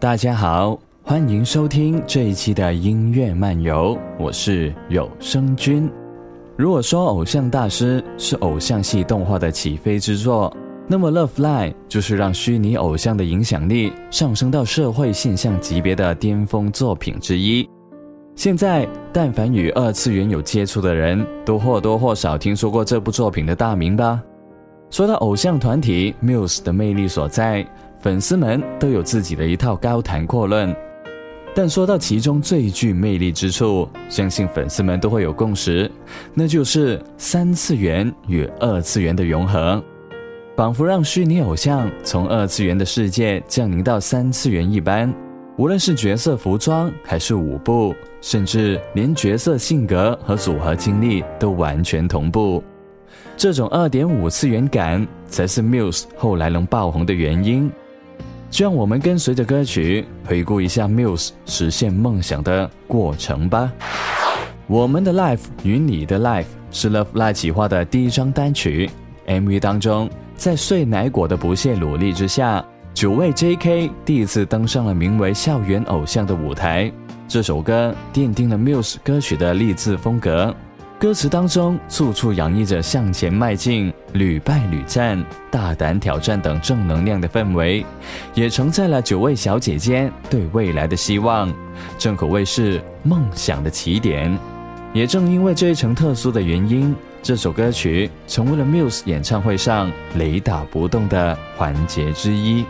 大家好，欢迎收听这一期的音乐漫游，我是有声君。如果说偶像大师是偶像系动画的起飞之作，那么《Love Line》就是让虚拟偶像的影响力上升到社会现象级别的巅峰作品之一。现在，但凡与二次元有接触的人，都或多或少听说过这部作品的大名吧？说到偶像团体 Muse 的魅力所在，粉丝们都有自己的一套高谈阔论。但说到其中最具魅力之处，相信粉丝们都会有共识，那就是三次元与二次元的融合，仿佛让虚拟偶像从二次元的世界降临到三次元一般。无论是角色服装，还是舞步，甚至连角色性格和组合经历都完全同步。这种二点五次元感，才是 Muse 后来能爆红的原因。就让我们跟随着歌曲回顾一下 Muse 实现梦想的过程吧。我们的 Life 与你的 Life 是 Love Life 企划的第一张单曲。MV 当中，在碎奶果的不懈努力之下，九位 JK 第一次登上了名为“校园偶像”的舞台。这首歌奠定了 Muse 歌曲的励志风格。歌词当中处处洋溢着向前迈进、屡败屡战、大胆挑战等正能量的氛围，也承载了九位小姐姐对未来的希望，正可谓是梦想的起点。也正因为这一层特殊的原因，这首歌曲成为了 Muse 演唱会上雷打不动的环节之一。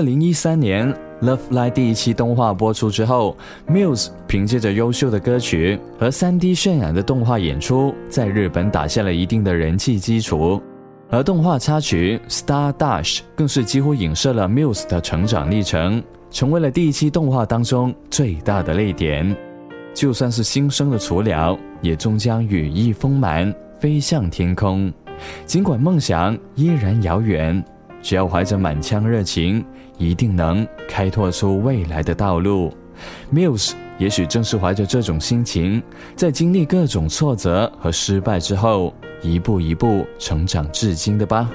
二零一三年，《Love Live》第一期动画播出之后，Muse 凭借着优秀的歌曲和 3D 渲染的动画演出，在日本打下了一定的人气基础。而动画插曲《Star Dash》更是几乎影射了 Muse 的成长历程，成为了第一期动画当中最大的泪点。就算是新生的雏鸟，也终将羽翼丰满，飞向天空。尽管梦想依然遥远，只要怀着满腔热情，一定能开拓出未来的道路。Muse 也许正是怀着这种心情，在经历各种挫折和失败之后，一步一步成长至今的吧。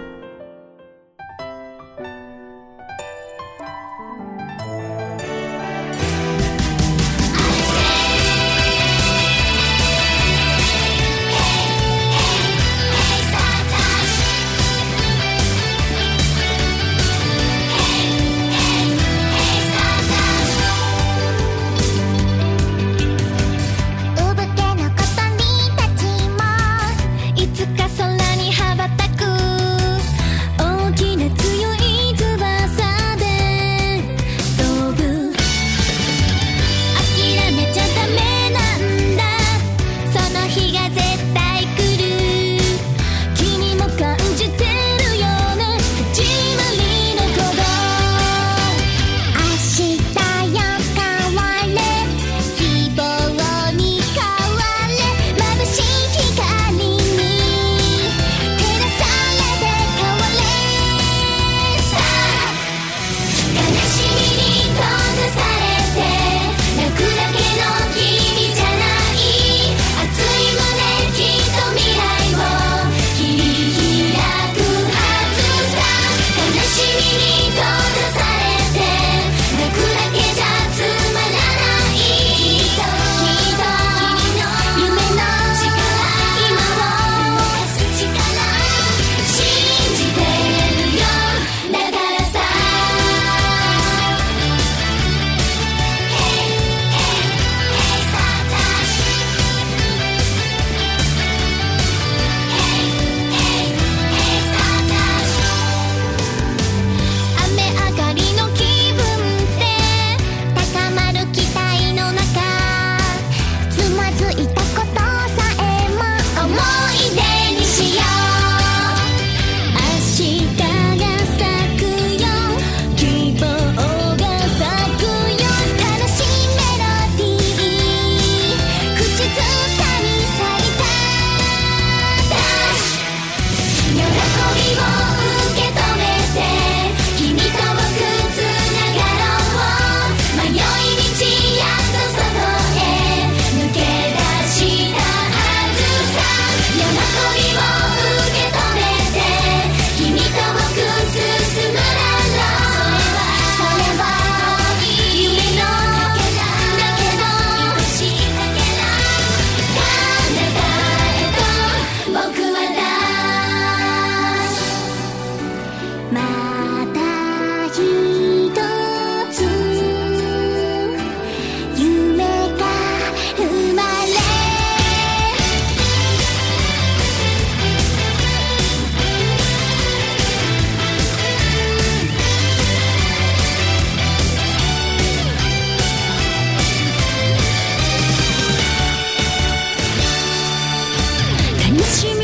miss you.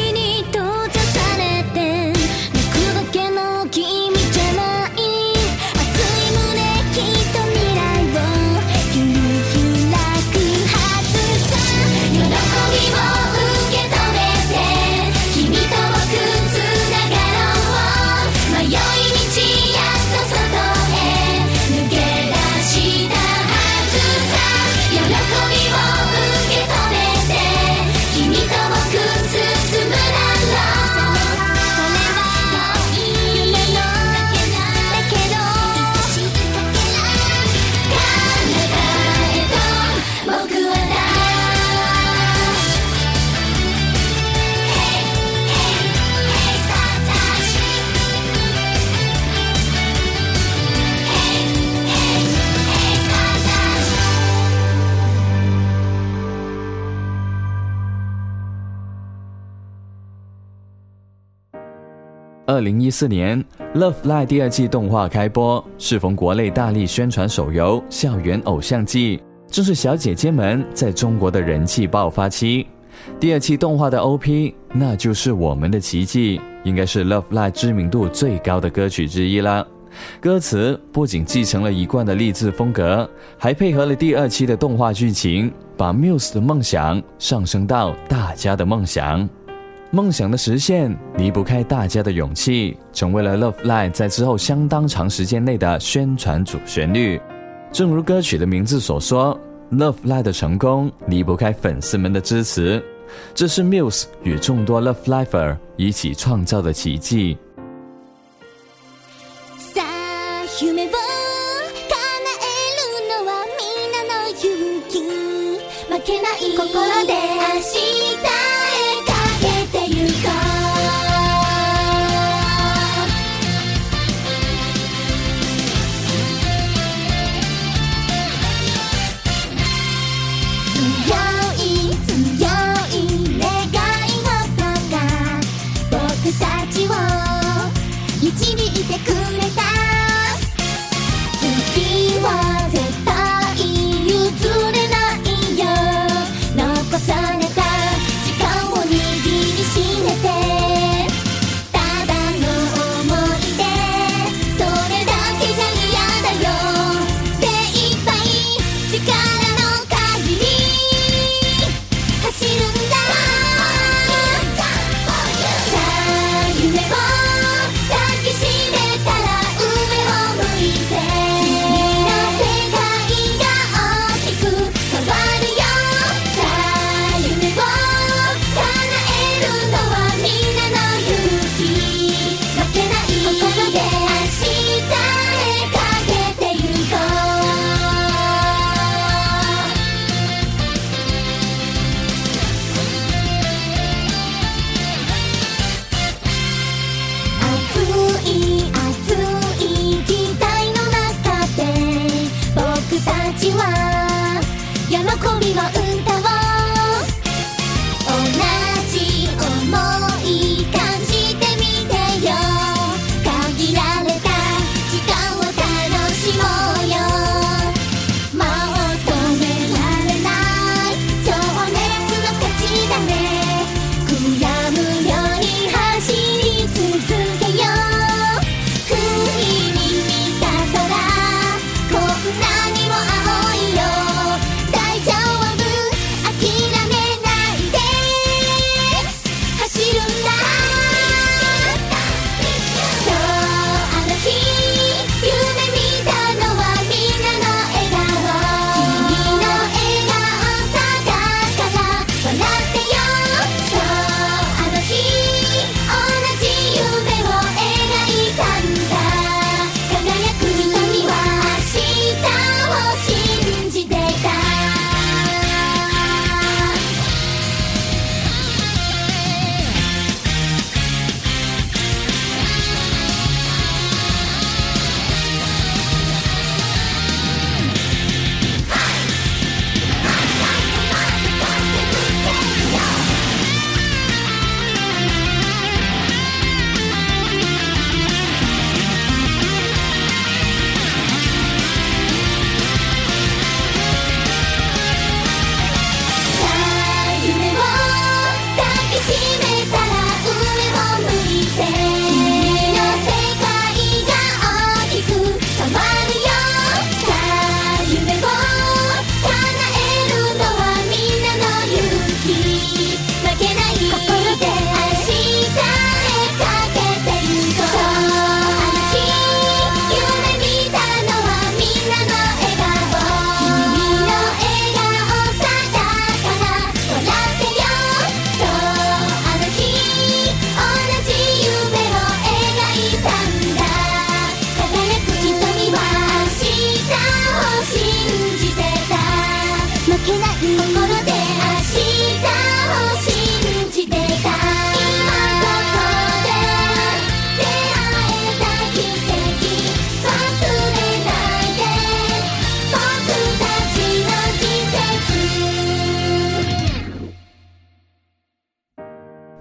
二零一四年，《Love Live》第二季动画开播，适逢国内大力宣传手游《校园偶像季》，正是小姐姐们在中国的人气爆发期。第二期动画的 OP，那就是我们的奇迹，应该是《Love Live》知名度最高的歌曲之一了。歌词不仅继承了一贯的励志风格，还配合了第二期的动画剧情，把 Muse 的梦想上升到大家的梦想。梦想的实现离不开大家的勇气，成为了 Love Life 在之后相当长时间内的宣传主旋律。正如歌曲的名字所说，Love Life 的成功离不开粉丝们的支持，这是 Muse 与众多 Love Lifer 一起创造的奇迹。ちは。喜びを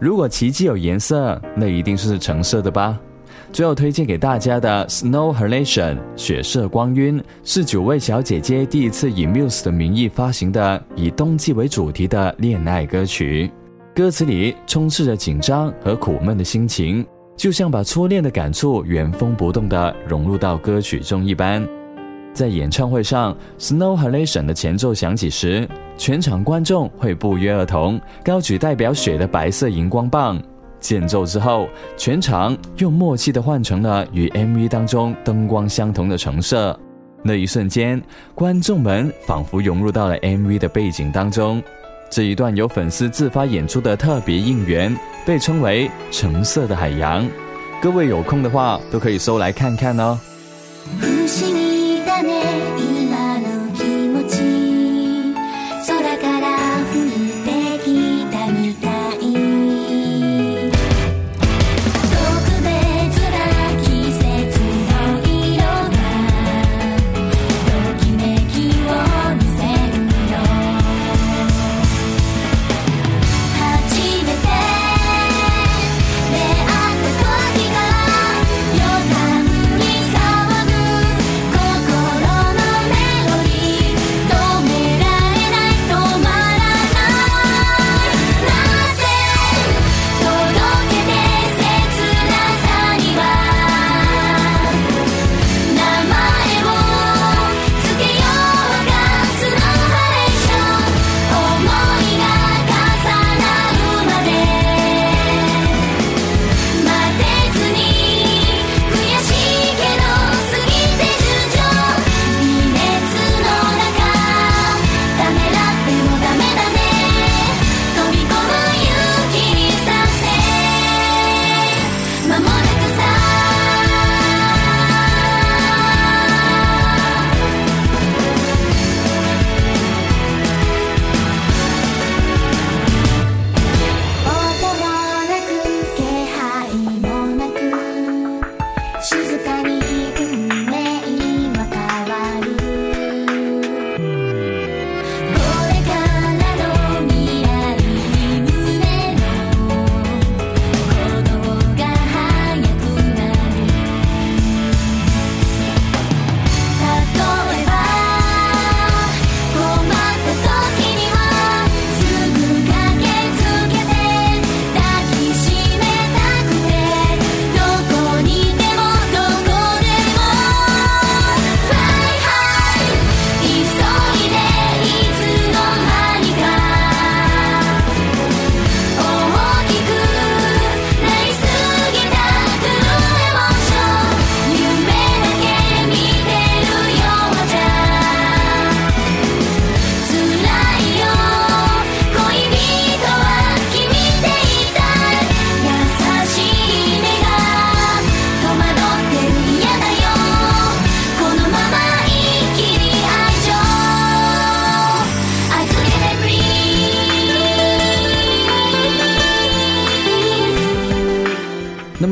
如果奇迹有颜色，那一定是橙色的吧。最后推荐给大家的《Snow Halation》雪色光晕，是九位小姐姐第一次以 Muse 的名义发行的以冬季为主题的恋爱歌曲。歌词里充斥着紧张和苦闷的心情，就像把初恋的感触原封不动地融入到歌曲中一般。在演唱会上，《Snow Halation》的前奏响起时，全场观众会不约而同高举代表雪的白色荧光棒。间奏之后，全场又默契地换成了与 MV 当中灯光相同的橙色。那一瞬间，观众们仿佛融入到了 MV 的背景当中。这一段由粉丝自发演出的特别应援，被称为《橙色的海洋》。各位有空的话，都可以搜来看看哦。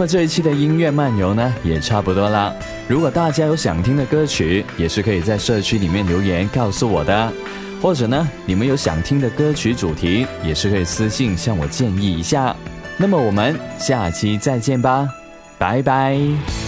这一期的音乐漫游呢，也差不多啦。如果大家有想听的歌曲，也是可以在社区里面留言告诉我的。或者呢，你们有想听的歌曲主题，也是可以私信向我建议一下。那么我们下期再见吧，拜拜。